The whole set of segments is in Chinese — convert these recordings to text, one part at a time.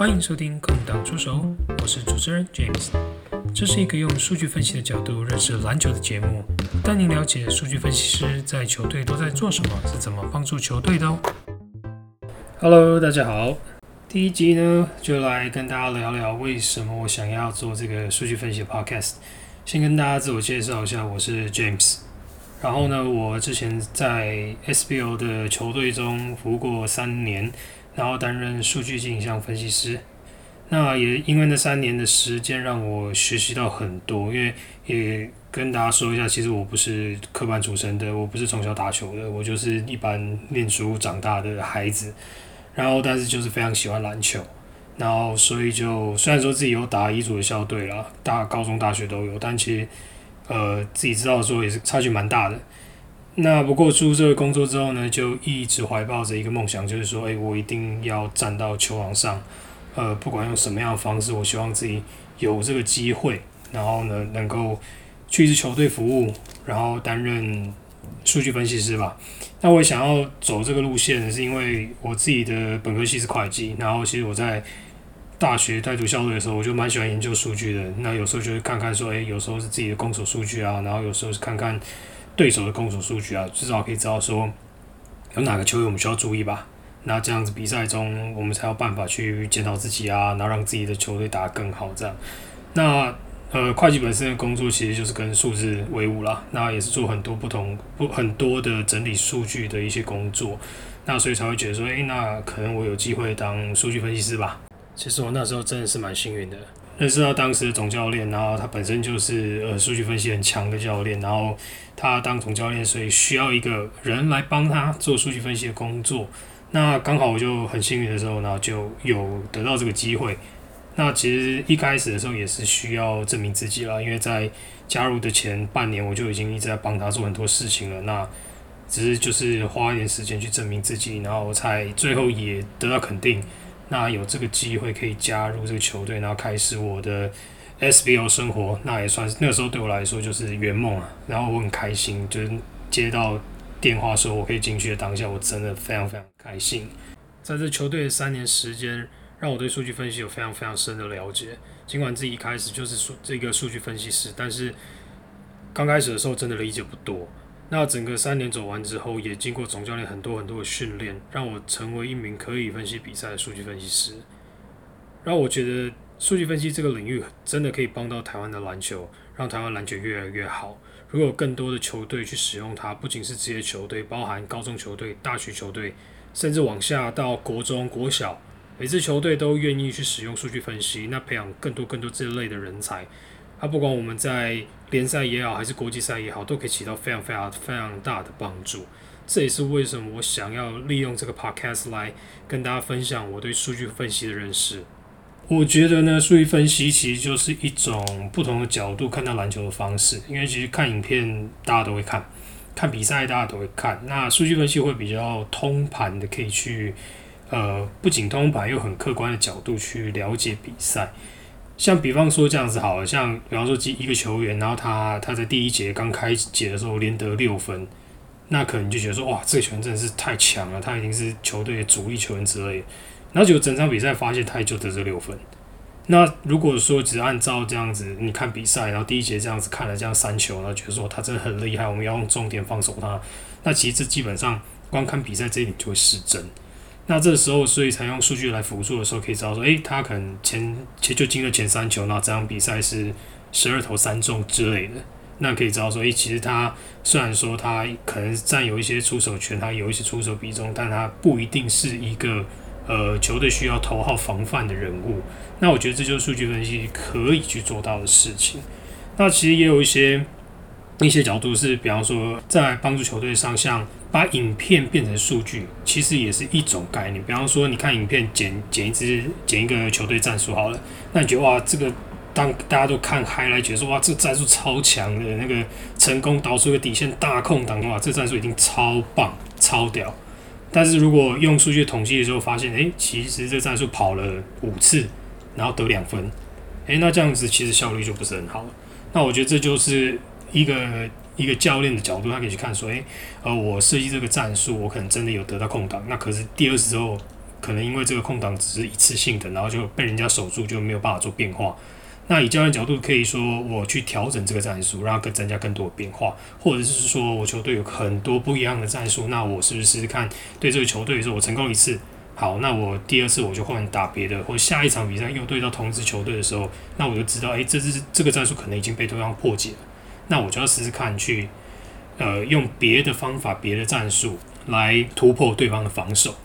欢迎收听空档出手，我是主持人 James。这是一个用数据分析的角度认识篮球的节目，带您了解数据分析师在球队都在做什么，是怎么帮助球队的哦。Hello，大家好。第一集呢，就来跟大家聊聊为什么我想要做这个数据分析 Podcast。先跟大家自我介绍一下，我是 James。然后呢，我之前在 SBO 的球队中服务过三年，然后担任数据镜像分析师。那也因为那三年的时间让我学习到很多，因为也跟大家说一下，其实我不是科班出身的，我不是从小打球的，我就是一般念书长大的孩子。然后，但是就是非常喜欢篮球，然后所以就虽然说自己有打乙组的校队啦，大高中、大学都有，但其实呃自己知道说也是差距蛮大的。那不过出这个工作之后呢，就一直怀抱着一个梦想，就是说，哎，我一定要站到球场上。呃，不管用什么样的方式，我希望自己有这个机会，然后呢，能够去一支球队服务，然后担任数据分析师吧。那我想要走这个路线，是因为我自己的本科系是会计，然后其实我在大学在读校队的时候，我就蛮喜欢研究数据的。那有时候就会看看说，诶，有时候是自己的攻守数据啊，然后有时候是看看对手的攻守数据啊，至少可以知道说有哪个球员我们需要注意吧。那这样子比赛中，我们才有办法去检讨自己啊，然后让自己的球队打得更好。这样，那呃，会计本身的工作其实就是跟数字为伍啦。那也是做很多不同不很多的整理数据的一些工作。那所以才会觉得说，诶，那可能我有机会当数据分析师吧。其实我那时候真的是蛮幸运的，认识到当时的总教练，然后他本身就是呃数据分析很强的教练，然后他当总教练，所以需要一个人来帮他做数据分析的工作。那刚好我就很幸运的时候，呢，就有得到这个机会。那其实一开始的时候也是需要证明自己了，因为在加入的前半年，我就已经一直在帮他做很多事情了。那只是就是花一点时间去证明自己，然后才最后也得到肯定。那有这个机会可以加入这个球队，然后开始我的 SBO 生活，那也算是那个时候对我来说就是圆梦啊。然后我很开心，就是接到。电话说我可以进去的当下，我真的非常非常开心。在这球队的三年时间，让我对数据分析有非常非常深的了解。尽管自己一开始就是数这个数据分析师，但是刚开始的时候真的理解不多。那整个三年走完之后，也经过总教练很多很多的训练，让我成为一名可以分析比赛的数据分析师。让我觉得数据分析这个领域真的可以帮到台湾的篮球，让台湾篮球越来越好。如果更多的球队去使用它，不仅是职业球队，包含高中球队、大学球队，甚至往下到国中、国小，每支球队都愿意去使用数据分析，那培养更多更多这类的人才，它不管我们在联赛也好，还是国际赛也好，都可以起到非常非常非常大的帮助。这也是为什么我想要利用这个 podcast 来跟大家分享我对数据分析的认识。我觉得呢，数据分析其实就是一种不同的角度看待篮球的方式。因为其实看影片大家都会看，看比赛大家都会看。那数据分析会比较通盘的，可以去呃，不仅通盘又很客观的角度去了解比赛。像比方说这样子，好了，像比方说一个球员，然后他他在第一节刚开节的时候连得六分，那可能就觉得说，哇，这个球员真的是太强了，他已经是球队的主力球员之类的。然后就整场比赛发现他也就得这六分。那如果说只按照这样子，你看比赛，然后第一节这样子看了这样三球，然后觉得说他真的很厉害，我们要用重点放手他。那其实这基本上光看比赛这一点就会失真。那这时候所以才用数据来辅助的时候，可以知道说，诶，他可能前前就进了前三球，那这场比赛是十二投三中之类的。那可以知道说，诶，其实他虽然说他可能占有一些出手权，他有一些出手比重，但他不一定是一个。呃，球队需要头号防范的人物，那我觉得这就是数据分析可以去做到的事情。那其实也有一些一些角度是，比方说在帮助球队上，像把影片变成数据，其实也是一种概念。比方说，你看影片剪剪一支剪一个球队战术好了，那你觉得哇，这个当大家都看嗨来，觉得说哇，这个战术超强的，那个成功导出一个底线大空档，哇，这战术已经超棒超屌。但是如果用数据统计的时候发现，诶，其实这战术跑了五次，然后得两分，诶，那这样子其实效率就不是很好了。那我觉得这就是一个一个教练的角度，他可以去看说，诶，呃，我设计这个战术，我可能真的有得到空档，那可是第二次之后可能因为这个空档只是一次性的，然后就被人家守住，就没有办法做变化。那以教练角度，可以说我去调整这个战术，让它更增加更多的变化，或者是说我球队有很多不一样的战术，那我是不是看对这个球队的时候，我成功一次，好，那我第二次我就换打别的，或下一场比赛又对到同支球队的时候，那我就知道，诶，这支这个战术可能已经被对方破解了，那我就要试试看去，呃，用别的方法、别的战术来突破对方的防守。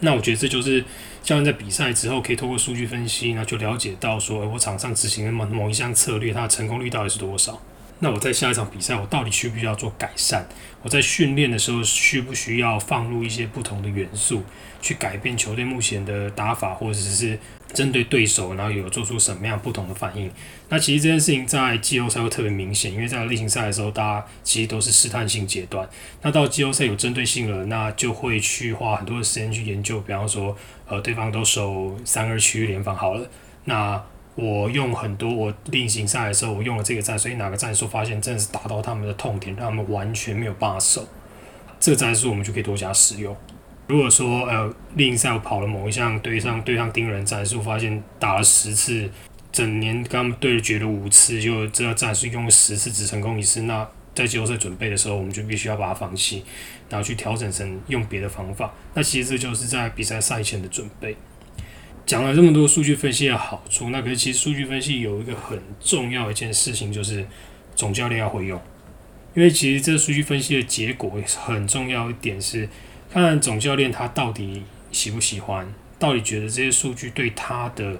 那我觉得这就是教练在比赛之后可以通过数据分析，那就了解到说，我场上执行的某某一项策略，它的成功率到底是多少。那我在下一场比赛，我到底需不需要做改善？我在训练的时候需不需要放入一些不同的元素，去改变球队目前的打法，或者是针对对手，然后有做出什么样不同的反应？那其实这件事情在季后赛会特别明显，因为在例行赛的时候，大家其实都是试探性阶段。那到季后赛有针对性了，那就会去花很多的时间去研究，比方说，呃，对方都守三二区域联防好了，那。我用很多我例行赛的时候，我用了这个战术，哪个战术发现真的是打到他们的痛点，让他们完全没有办法守，这个战术我们就可以多加使用。如果说呃例行赛我跑了某一项对上对上盯人战术，发现打了十次，整年跟他们对决了五次，就这个战术用了十次只成功一次，那在季后赛准备的时候，我们就必须要把它放弃，然后去调整成用别的方法。那其实这就是在比赛赛前的准备。讲了这么多数据分析的好处，那可是其实数据分析有一个很重要一件事情，就是总教练要会用。因为其实这数据分析的结果很重要一点是，看总教练他到底喜不喜欢，到底觉得这些数据对他的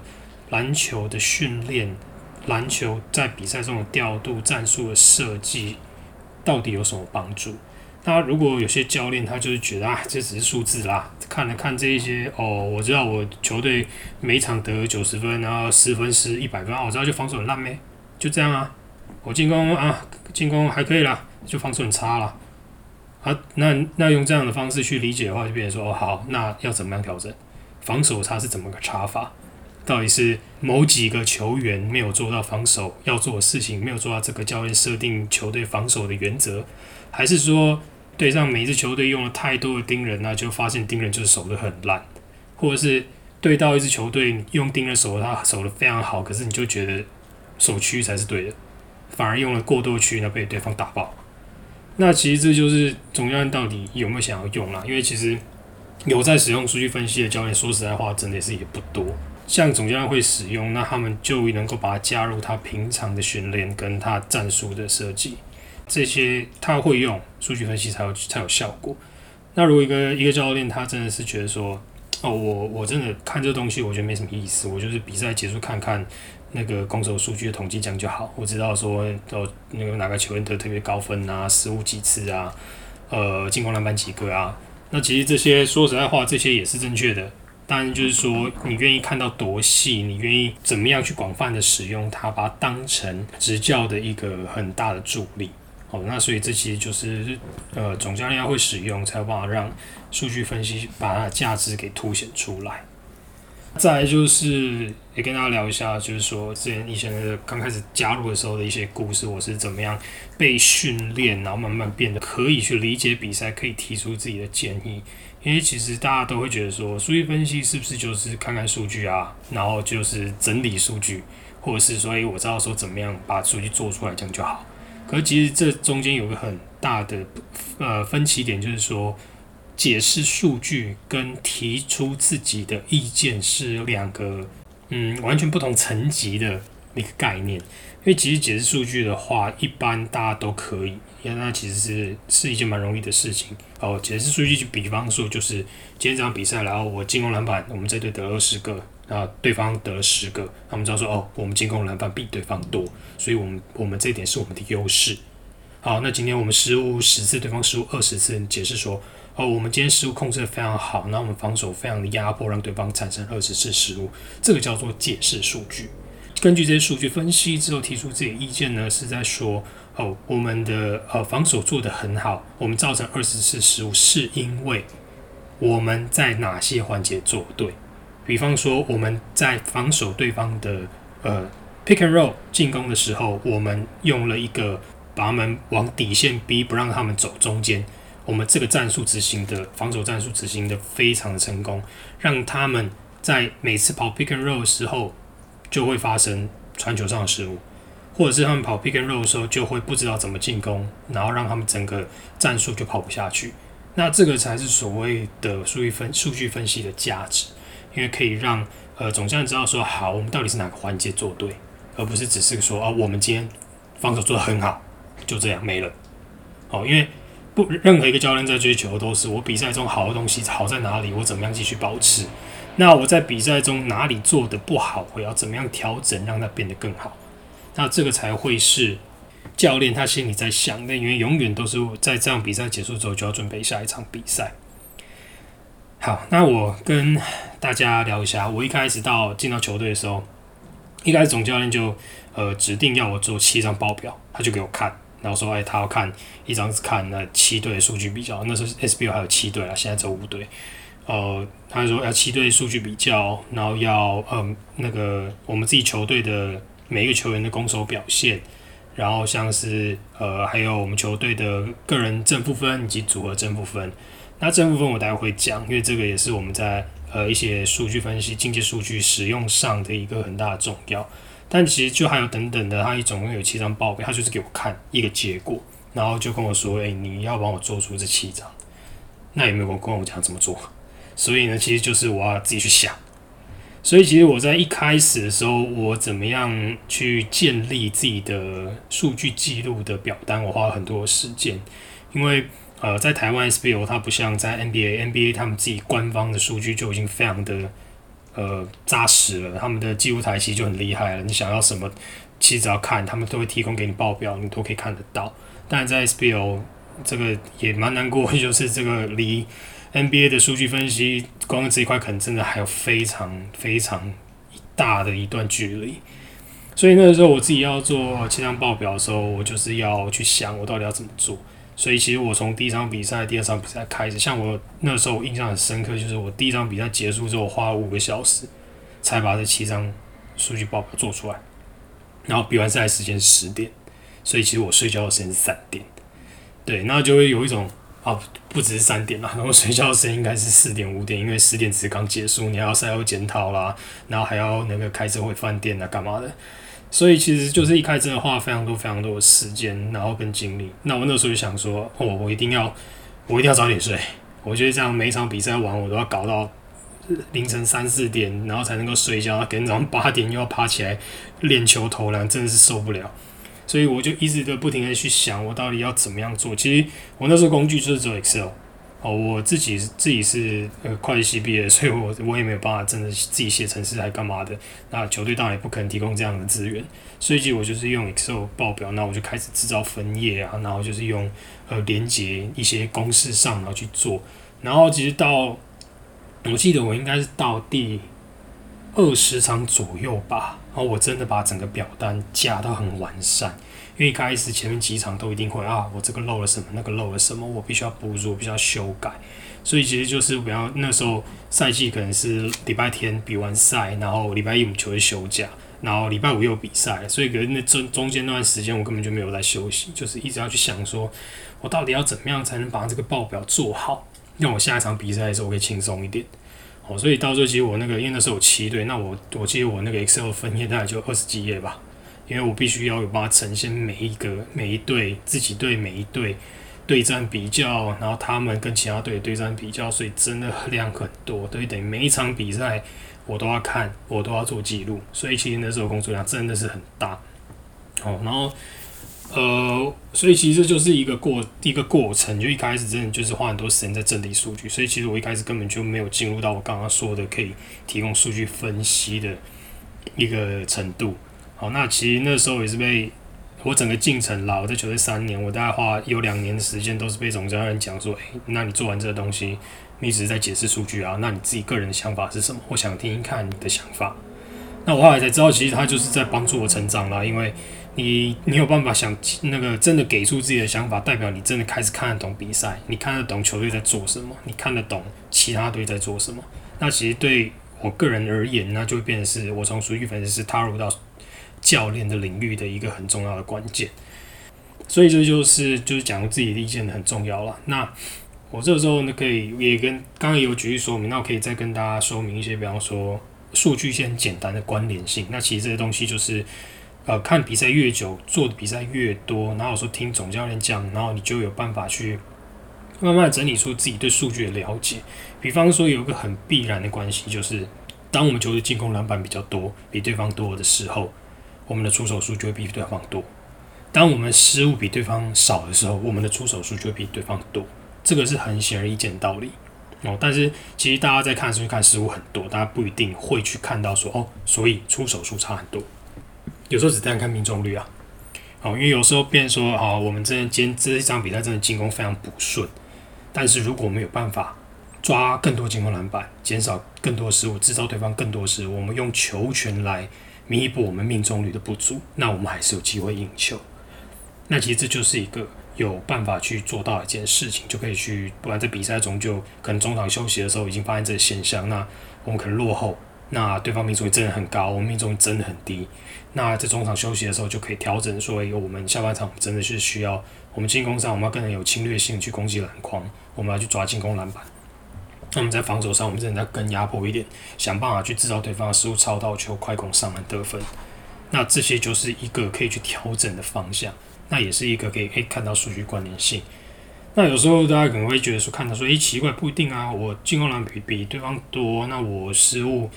篮球的训练、篮球在比赛中的调度、战术的设计，到底有什么帮助。那如果有些教练他就是觉得啊，这只是数字啦，看了看这一些哦，我知道我球队每场得九十分，然后十分失一百分啊，我知道就防守很烂咩，就这样啊，我进攻啊进攻还可以啦，就防守很差啦。啊，那那用这样的方式去理解的话，就变成说哦好，那要怎么样调整防守差是怎么个差法？到底是某几个球员没有做到防守要做的事情，没有做到这个教练设定球队防守的原则，还是说？对上每一支球队用了太多的盯人，那就发现盯人就是守得很烂，或者是对到一支球队用盯人守，他守得非常好，可是你就觉得守区才是对的，反而用了过多区，那被对方打爆。那其实这就是总教练到底有没有想要用啦？因为其实有在使用数据分析的教练，说实在话，真的是也不多。像总教练会使用，那他们就能够把它加入他平常的训练跟他战术的设计。这些他会用数据分析才有才有效果。那如果一个一个教练他真的是觉得说，哦，我我真的看这东西，我觉得没什么意思，我就是比赛结束看看那个攻守数据的统计这样就好。我知道说，哦，那个哪个球员得特别高分啊，失误几次啊，呃，进攻篮板几个啊。那其实这些说实在话，这些也是正确的。当然就是说，你愿意看到多细，你愿意怎么样去广泛的使用它，把它当成执教的一个很大的助力。哦，那所以这其实就是呃总教练要会使用，才有办法让数据分析把它的价值给凸显出来。再来就是也跟大家聊一下，就是说之前以前的刚开始加入的时候的一些故事，我是怎么样被训练，然后慢慢变得可以去理解比赛，可以提出自己的建议。因为其实大家都会觉得说，数据分析是不是就是看看数据啊，然后就是整理数据，或者是说，诶，我知道说怎么样把数据做出来，这样就好。而其实这中间有个很大的呃分歧点，就是说解释数据跟提出自己的意见是两个嗯完全不同层级的一个概念。因为其实解释数据的话，一般大家都可以，因为那其实是是一件蛮容易的事情。哦，解释数据就比方说，就是今天这场比赛，然后我进攻篮板，我们这队得二十个。啊，对方得了十个，他们知道说哦，我们进攻篮板比对方多，所以我们我们这一点是我们的优势。好，那今天我们失误十次，对方失误二十次，解释说哦，我们今天失误控制的非常好，那我们防守非常的压迫，让对方产生二十次失误，这个叫做解释数据。根据这些数据分析之后提出自己的意见呢，是在说哦，我们的呃防守做得很好，我们造成二十次失误是因为我们在哪些环节做对。比方说，我们在防守对方的呃 pick and roll 进攻的时候，我们用了一个把他们往底线逼，不让他们走中间。我们这个战术执行的防守战术执行的非常的成功，让他们在每次跑 pick and roll 的时候就会发生传球上的失误，或者是他们跑 pick and roll 的时候就会不知道怎么进攻，然后让他们整个战术就跑不下去。那这个才是所谓的数据分数据分析的价值，因为可以让呃总教练知道说好，我们到底是哪个环节做对，而不是只是说啊我们今天防守做得很好，就这样没了。哦，因为不任何一个教练在追求都是我比赛中好的东西好在哪里，我怎么样继续保持。那我在比赛中哪里做的不好，我要怎么样调整让它变得更好？那这个才会是。教练他心里在想，那因为永远都是在这样比赛结束之后就要准备下一场比赛。好，那我跟大家聊一下，我一开始到进到球队的时候，一开始总教练就呃指定要我做七张报表，他就给我看，然后说哎他要看一张是看那七队的数据比较，那时候 SBO 还有七队啊，现在只有五队。呃，他说要七队数据比较，然后要嗯那个我们自己球队的每一个球员的攻守表现。然后像是呃，还有我们球队的个人正负分以及组合正负分。那这部分我待会会讲，因为这个也是我们在呃一些数据分析、经济数据使用上的一个很大的重要。但其实就还有等等的，他一总共有七张报表，他就是给我看一个结果，然后就跟我说：“哎，你要帮我做出这七张。”那有没有跟我讲怎么做？所以呢，其实就是我要自己去想。所以其实我在一开始的时候，我怎么样去建立自己的数据记录的表单，我花了很多时间。因为呃，在台湾 SBO 它不像在 NBA，NBA 他们自己官方的数据就已经非常的呃扎实了，他们的记录台其实就很厉害了。你想要什么，其实只要看，他们都会提供给你报表，你都可以看得到。但在 SBO 这个也蛮难过，就是这个离。NBA 的数据分析，光这一块可能真的还有非常非常大的一段距离。所以那个时候我自己要做气象报表的时候，我就是要去想我到底要怎么做。所以其实我从第一场比赛、第二场比赛开始，像我那时候印象很深刻，就是我第一场比赛结束之后，花了五个小时才把这七张数据报表做出来。然后比完赛时间十点，所以其实我睡觉的时间是三点。对，那就会有一种。啊，不只是三点啦，然后睡觉的时间应该是四点五点，因为十点只是刚结束，你还要赛后检讨啦，然后还要那个开车回饭店啊，干嘛的？所以其实就是一开真的花非常多非常多的时间，然后跟精力。那我那时候就想说，哦，我一定要，我一定要早点睡。我觉得这样每一场比赛完，我都要搞到凌晨三四点，然后才能够睡觉，可能早上八点又要爬起来练球投篮，真的是受不了。所以我就一直都不停的去想，我到底要怎么样做。其实我那时候工具就是做 Excel，哦，我自己自己是呃会计系毕业，所以我我也没有办法真的自己写程式来干嘛的。那球队当然也不可能提供这样的资源，所以其实我就是用 Excel 报表，那我就开始制造分页啊，然后就是用呃连接一些公式上然后去做。然后其实到我记得我应该是到第二十场左右吧。然后我真的把整个表单加到很完善，因为一开始前面几场都一定会啊，我这个漏了什么，那个漏了什么，我必须要补足，必须要修改。所以其实就是比方那时候赛季可能是礼拜天比完赛，然后礼拜一我们就会休假，然后礼拜五又比赛，所以可能那中中间那段时间我根本就没有在休息，就是一直要去想说，我到底要怎么样才能把这个报表做好，让我下一场比赛的时候我可以轻松一点。哦，所以到时候其实我那个，因为那时候有七队，那我我记得我那个 Excel 分页大概就二十几页吧，因为我必须要有办法呈现每一个每一队自己队每一队对战比较，然后他们跟其他队对战比较，所以真的量很多，对，等于每一场比赛我都要看，我都要做记录，所以其实那时候工作量真的是很大。哦，然后。呃，所以其实就是一个过一个过程，就一开始真的就是花很多时间在整理数据，所以其实我一开始根本就没有进入到我刚刚说的可以提供数据分析的一个程度。好，那其实那时候也是被我整个进程啦，我在球队三年，我大概花有两年的时间都是被总教练讲说，诶，那你做完这个东西，你只是在解释数据啊，那你自己个人的想法是什么？我想听听看你的想法。那我后来才知道，其实他就是在帮助我成长啦，因为。你你有办法想那个真的给出自己的想法，代表你真的开始看得懂比赛，你看得懂球队在做什么，你看得懂其他队在做什么。那其实对我个人而言，那就会变成是我从数据分析师踏入到教练的领域的一个很重要的关键。所以这就是就是讲自己的意见很重要了。那我这个时候呢，可以也跟刚刚有举例说明，那我可以再跟大家说明一些，比方说数据一些简单的关联性。那其实这些东西就是呃，看比赛越久，做的比赛越多，然后说听总教练讲，然后你就有办法去慢慢整理出自己对数据的了解。比方说有一个很必然的关系，就是当我们球队进攻篮板比较多，比对方多的时候，我们的出手数就会比对方多；当我们失误比对方少的时候，我们的出手数就会比对方多。这个是很显而易见的道理哦。但是其实大家在看的时候看失误很多，大家不一定会去看到说哦，所以出手数差很多。有时候只单看命中率啊，哦，因为有时候变说哦，我们真的今这一场比赛真的进攻非常不顺，但是如果我们有办法。抓更多进攻篮板，减少更多失误，制造对方更多失误。我们用球权来弥补我们命中率的不足，那我们还是有机会赢球。那其实这就是一个有办法去做到一件事情，就可以去，不然在比赛中就可能中场休息的时候已经发现这个现象，那我们可能落后，那对方命中率真的很高，我们命中率真的很低。那在中场休息的时候就可以调整，说我们下半场真的是需要我们进攻上我们要更有侵略性去攻击篮筐，我们要去抓进攻篮板。那我们在防守上，我们真的要更压迫一点，想办法去制造对方的失误、超到球、快攻上篮得分。那这些就是一个可以去调整的方向，那也是一个可以可以看到数据关联性。那有时候大家可能会觉得说，看到说，诶，奇怪，不一定啊，我进攻篮比比对方多，那我失误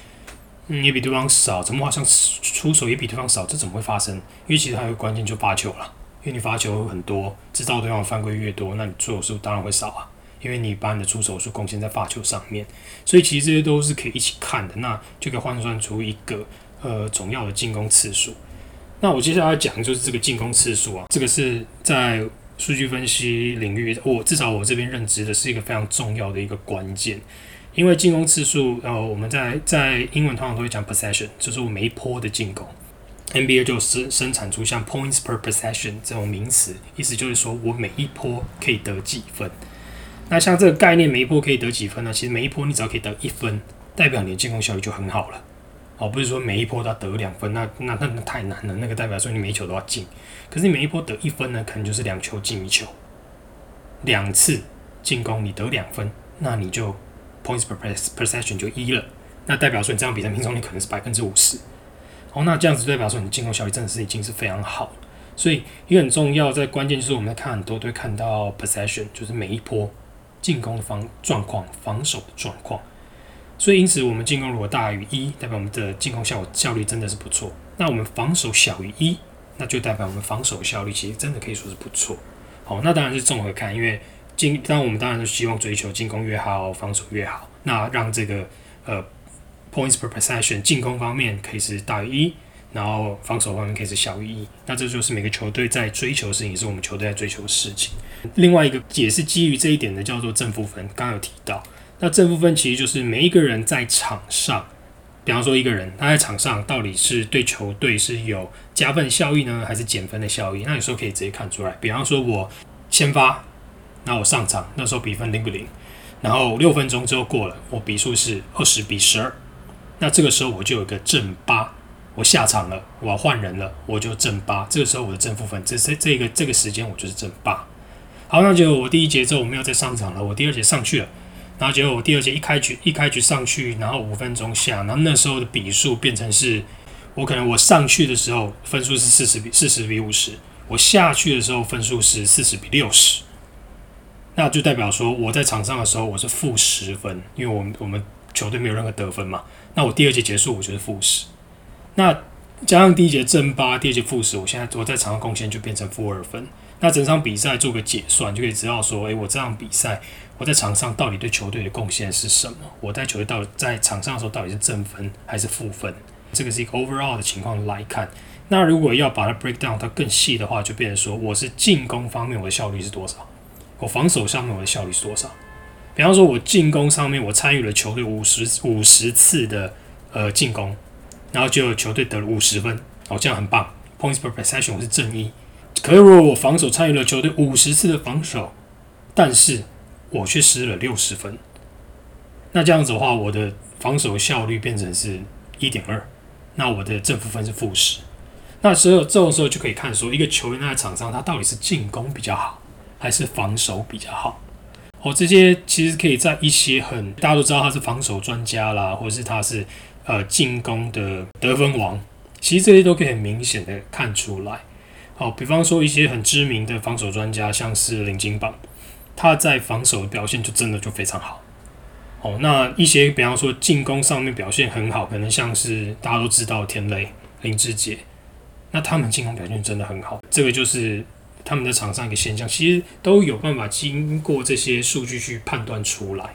嗯也比对方少，怎么好像出手也比对方少？这怎么会发生？因为其实还有关键就发球了，因为你发球很多，制造对方犯规越多，那你出手数当然会少啊。因为你把你的出手数贡献在发球上面，所以其实这些都是可以一起看的。那就可以换算出一个呃总要的进攻次数。那我接下来讲就是这个进攻次数啊，这个是在数据分析领域，我至少我这边认知的是一个非常重要的一个关键。因为进攻次数，呃，我们在在英文通常都会讲 possession，就是我每一波的进攻。NBA 就生生产出像 points per possession 这种名词，意思就是说我每一波可以得几分。那像这个概念，每一波可以得几分呢？其实每一波你只要可以得一分，代表你的进攻效率就很好了。哦，不是说每一波都要得两分，那那那太难了。那个代表说你每一球都要进，可是你每一波得一分呢，可能就是两球进一球，两次进攻你得两分，那你就 points per possession 就一了。那代表说你这样比赛命中率可能是百分之五十。哦，那这样子代表说你进攻效率真的是已经是非常好。所以也很重要，在关键就是我们在看很多都会看到 possession，就是每一波。进攻的方状况，防守的状况，所以因此我们进攻如果大于一，代表我们的进攻效效率真的是不错。那我们防守小于一，那就代表我们防守效率其实真的可以说是不错。好，那当然是综合看，因为进，当我们当然是希望追求进攻越好，防守越好，那让这个呃 points per possession 进攻方面可以是大于一。然后防守方面可以是小于一，那这就是每个球队在追求的事情，也是我们球队在追求的事情。另外一个也是基于这一点的，叫做正负分。刚刚有提到，那正负分其实就是每一个人在场上，比方说一个人他在场上到底是对球队是有加分效益呢，还是减分的效益？那有时候可以直接看出来。比方说我先发，那我上场那时候比分零不零，然后六分钟之后过了，我比数是二十比十二，那这个时候我就有一个正八。我下场了，我要换人了，我就正八。这个时候我的正负分，这这这个这个时间我就是正八。好，那结果我第一节之后我没有再上场了，我第二节上去了，然后结果我第二节一开局一开局上去，然后五分钟下，然后那时候的比数变成是，我可能我上去的时候分数是四十比四十比五十，我下去的时候分数是四十比六十，那就代表说我在场上的时候我是负十分，因为我们我们球队没有任何得分嘛，那我第二节结束我就是负十。那加上第一节正八，第二节负十，我现在我在场上贡献就变成负二分。那整场比赛做个解算，就可以知道说，诶，我这场比赛我在场上到底对球队的贡献是什么？我在球队到在场上的时候到底是正分还是负分？这个是一个 overall 的情况来看。那如果要把它 break down 它更细的话，就变成说，我是进攻方面我的效率是多少？我防守上面我的效率是多少？比方说，我进攻上面我参与了球队五十五十次的呃进攻。然后就球队得了五十分，哦，这样很棒。Points per possession 是正一，可是如果我防守参与了球队五十次的防守，但是我却失了六十分，那这样子的话，我的防守效率变成是一点二，那我的正负分是负十。那时候这种时候就可以看说，一个球员在场上他到底是进攻比较好，还是防守比较好。哦，这些其实可以在一些很大家都知道他是防守专家啦，或者是他是呃进攻的得分王，其实这些都可以很明显的看出来。好，比方说一些很知名的防守专家，像是林金榜，他在防守的表现就真的就非常好。哦，那一些比方说进攻上面表现很好，可能像是大家都知道田雷、林志杰，那他们进攻表现真的很好，这个就是他们的场上一个现象，其实都有办法经过这些数据去判断出来。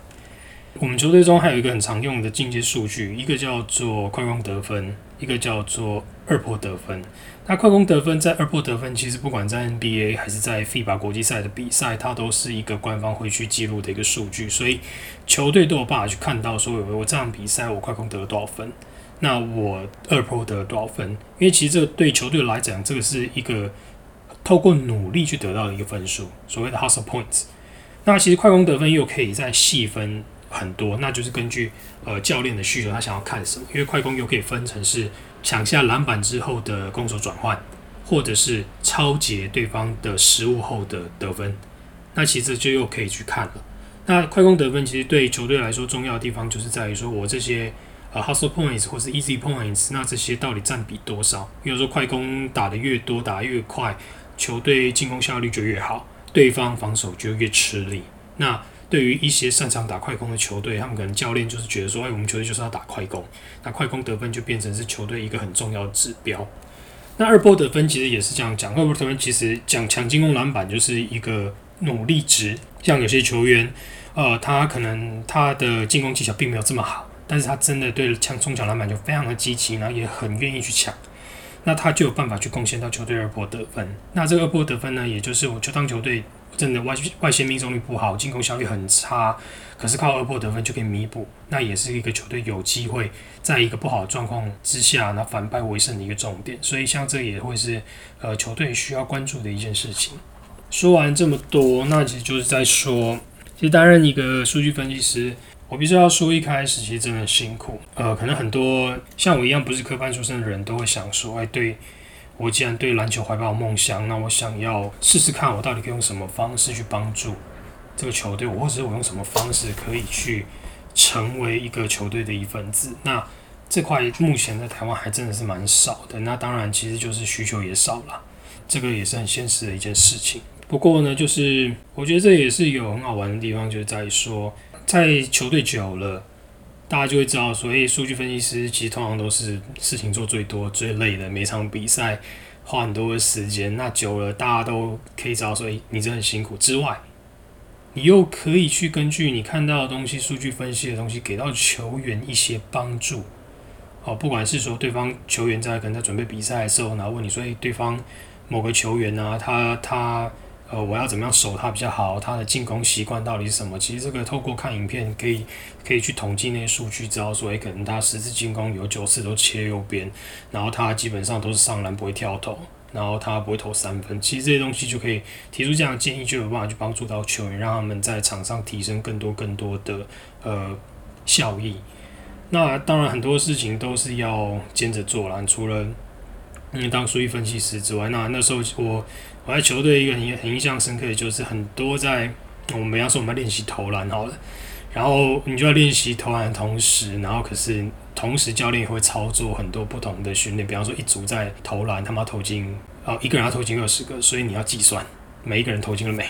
我们球队中还有一个很常用的进阶数据，一个叫做快攻得分，一个叫做二破得分。那快攻得分在二破得分，其实不管在 NBA 还是在 FIBA 国际赛的比赛，它都是一个官方会去记录的一个数据，所以球队都有办法去看到说，我这场比赛我快攻得了多少分，那我二破得了多少分？因为其实这对球队来讲，这个是一个透过努力去得到的一个分数，所谓的 hustle points。那其实快攻得分又可以再细分很多，那就是根据呃教练的需求，他想要看什么，因为快攻又可以分成是。抢下篮板之后的攻守转换，或者是超截对方的失误后的得分，那其实就又可以去看了。那快攻得分其实对球队来说重要的地方，就是在于说我这些呃 hustle points 或是 easy points，那这些到底占比多少？比如说快攻打得越多，打得越快，球队进攻效率就越好，对方防守就越吃力。那对于一些擅长打快攻的球队，他们可能教练就是觉得说，哎，我们球队就是要打快攻，那快攻得分就变成是球队一个很重要的指标。那二波得分其实也是这样讲，二波得分其实讲抢进攻篮板就是一个努力值。像有些球员，呃，他可能他的进攻技巧并没有这么好，但是他真的对抢冲抢篮板就非常的积极，然后也很愿意去抢，那他就有办法去贡献到球队二波得分。那这个二波得分呢，也就是我就当球队。真的外外线命中率不好，进攻效率很差，可是靠二波得分就可以弥补，那也是一个球队有机会在一个不好的状况之下，那反败为胜的一个重点。所以像这也会是呃球队需要关注的一件事情。说完这么多，那其实就是在说，其实担任一个数据分析师，我必须要说，一开始其实真的辛苦。呃，可能很多像我一样不是科班出身的人都会想说，哎，对。我既然对篮球怀抱梦想，那我想要试试看，我到底可以用什么方式去帮助这个球队，或者是我用什么方式可以去成为一个球队的一份子。那这块目前在台湾还真的是蛮少的。那当然，其实就是需求也少了，这个也是很现实的一件事情。不过呢，就是我觉得这也是有很好玩的地方，就是在说，在球队久了。大家就会知道，所以数据分析师其实通常都是事情做最多、最累的，每场比赛花很多的时间。那久了，大家都可以知道，所以你真的很辛苦。之外，你又可以去根据你看到的东西、数据分析的东西，给到球员一些帮助。哦，不管是说对方球员在可能在准备比赛的时候，然后问你说，诶，对方某个球员呢，他他。呃，我要怎么样守他比较好？他的进攻习惯到底是什么？其实这个透过看影片可以可以去统计那些数据，知道说，诶，可能他十次进攻有九次都切右边，然后他基本上都是上篮不会跳投，然后他不会投三分。其实这些东西就可以提出这样的建议，就有办法去帮助到球员，让他们在场上提升更多更多的呃效益。那当然很多事情都是要兼着做啦，除了嗯当数据分析师之外，那那时候我。我在球队一个很很印象深刻的就是很多在我们比方说我们练习投篮好了，然后你就要练习投篮的同时，然后可是同时教练也会操作很多不同的训练，比方说一组在投篮，他们要投进哦一个人要投进二十个，所以你要计算每一个人投进了没。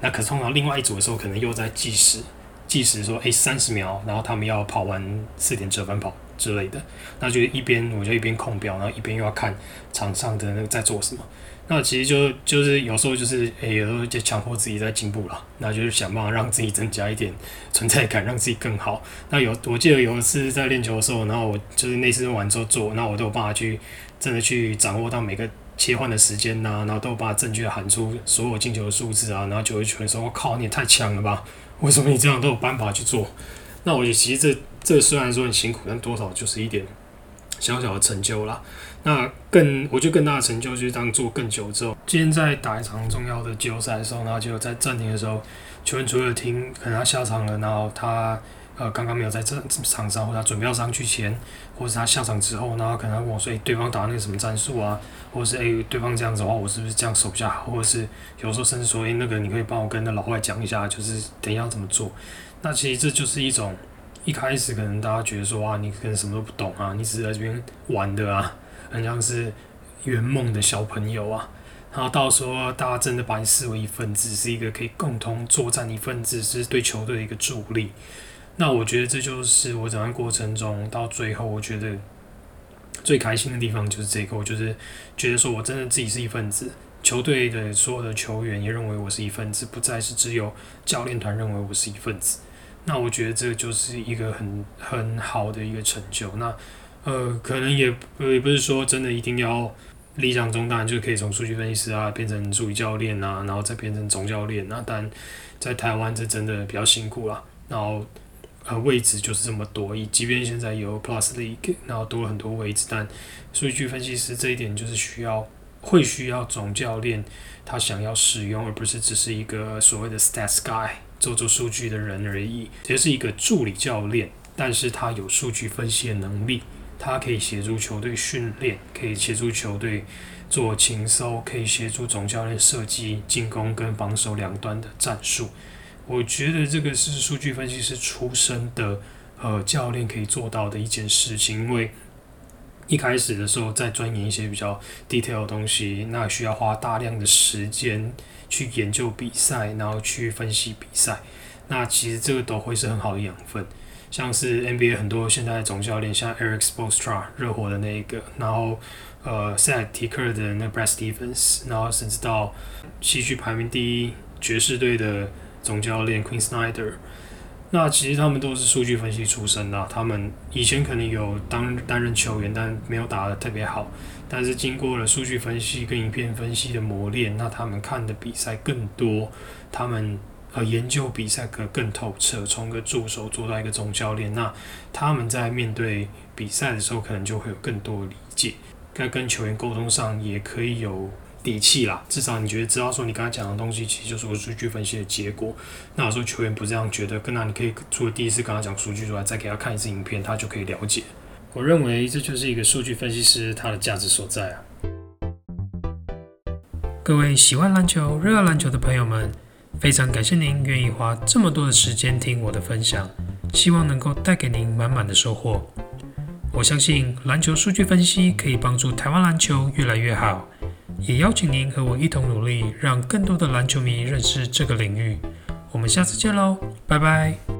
那可是通常另外一组的时候，可能又在计时，计时说诶三十秒，然后他们要跑完四点折返跑之类的，那就一边我就一边控表，然后一边又要看场上的那个在做什么。那其实就就是有时候就是诶，有时候就强迫自己在进步了，那就是想办法让自己增加一点存在感，让自己更好。那有我记得有一次在练球的时候，然后我就是那次完之后做，那我都有办法去真的去掌握到每个切换的时间呐，然后都有办法正确喊出所有进球的数字啊，然后就会觉得说：“我靠，你也太强了吧？为什么你这样都有办法去做？”那我也其实这这虽然说很辛苦，但多少就是一点小小的成就啦。那更，我觉得更大的成就就是当做更久之后，今天在打一场重要的季后赛的时候，然后就在暂停的时候，球员除了听可能他下场了，然后他呃刚刚没有在这场上，或者他准备要上去前，或者他下场之后，然后可能问我说：“诶，对方打那个什么战术啊？”或者是诶，对方这样子的话，我是不是这样守下？或者是有时候甚至说：“诶，那个你可以帮我跟那老外讲一下，就是等一下怎么做。”那其实这就是一种一开始可能大家觉得说：“啊，你可能什么都不懂啊，你只是在这边玩的啊，很像是圆梦的小朋友啊。”然后到时候大家真的把你视为一份子，是一个可以共同作战一份子，是对球队的一个助力。那我觉得这就是我整个过程中到最后，我觉得最开心的地方就是这个，我就是觉得说我真的自己是一份子，球队的所有的球员也认为我是一份子，不再是只有教练团认为我是一份子。那我觉得这就是一个很很好的一个成就。那呃，可能也也不是说真的一定要理想中当然就可以从数据分析师啊变成助理教练啊，然后再变成总教练啊。但在台湾这真的比较辛苦啦，然后。呃，位置就是这么多，以即便现在有 Plus League，然后多了很多位置，但数据分析师这一点就是需要会需要总教练他想要使用，而不是只是一个所谓的 Stats Guy 做做数据的人而已。这是一个助理教练，但是他有数据分析的能力，他可以协助球队训练，可以协助球队做情搜，可以协助总教练设计进攻跟防守两端的战术。我觉得这个是数据分析师出身的呃教练可以做到的一件事情，因为一开始的时候在钻研一些比较 detail 的东西，那需要花大量的时间去研究比赛，然后去分析比赛。那其实这个都会是很好的养分，像是 NBA 很多现在的总教练，像 Eric Spoelstra 热火的那一个，然后呃塞提克的那 Brad Stevens，然后甚至到西区排名第一爵士队的。总教练 Queen Snyder，那其实他们都是数据分析出身的。他们以前可能有当担任球员，但没有打得特别好。但是经过了数据分析跟影片分析的磨练，那他们看的比赛更多，他们呃研究比赛可更透彻。从个助手做到一个总教练，那他们在面对比赛的时候，可能就会有更多理解，在跟球员沟通上也可以有。底气啦，至少你觉得知道说你刚才讲的东西，其实就是我数据分析的结果。那有时候球员不这样觉得，跟那你可以除了第一次跟他讲数据之外，再给他看一次影片，他就可以了解。我认为这就是一个数据分析师他的价值所在啊。各位喜欢篮球、热爱篮球的朋友们，非常感谢您愿意花这么多的时间听我的分享，希望能够带给您满满的收获。我相信篮球数据分析可以帮助台湾篮球越来越好。也邀请您和我一同努力，让更多的篮球迷认识这个领域。我们下次见喽，拜拜。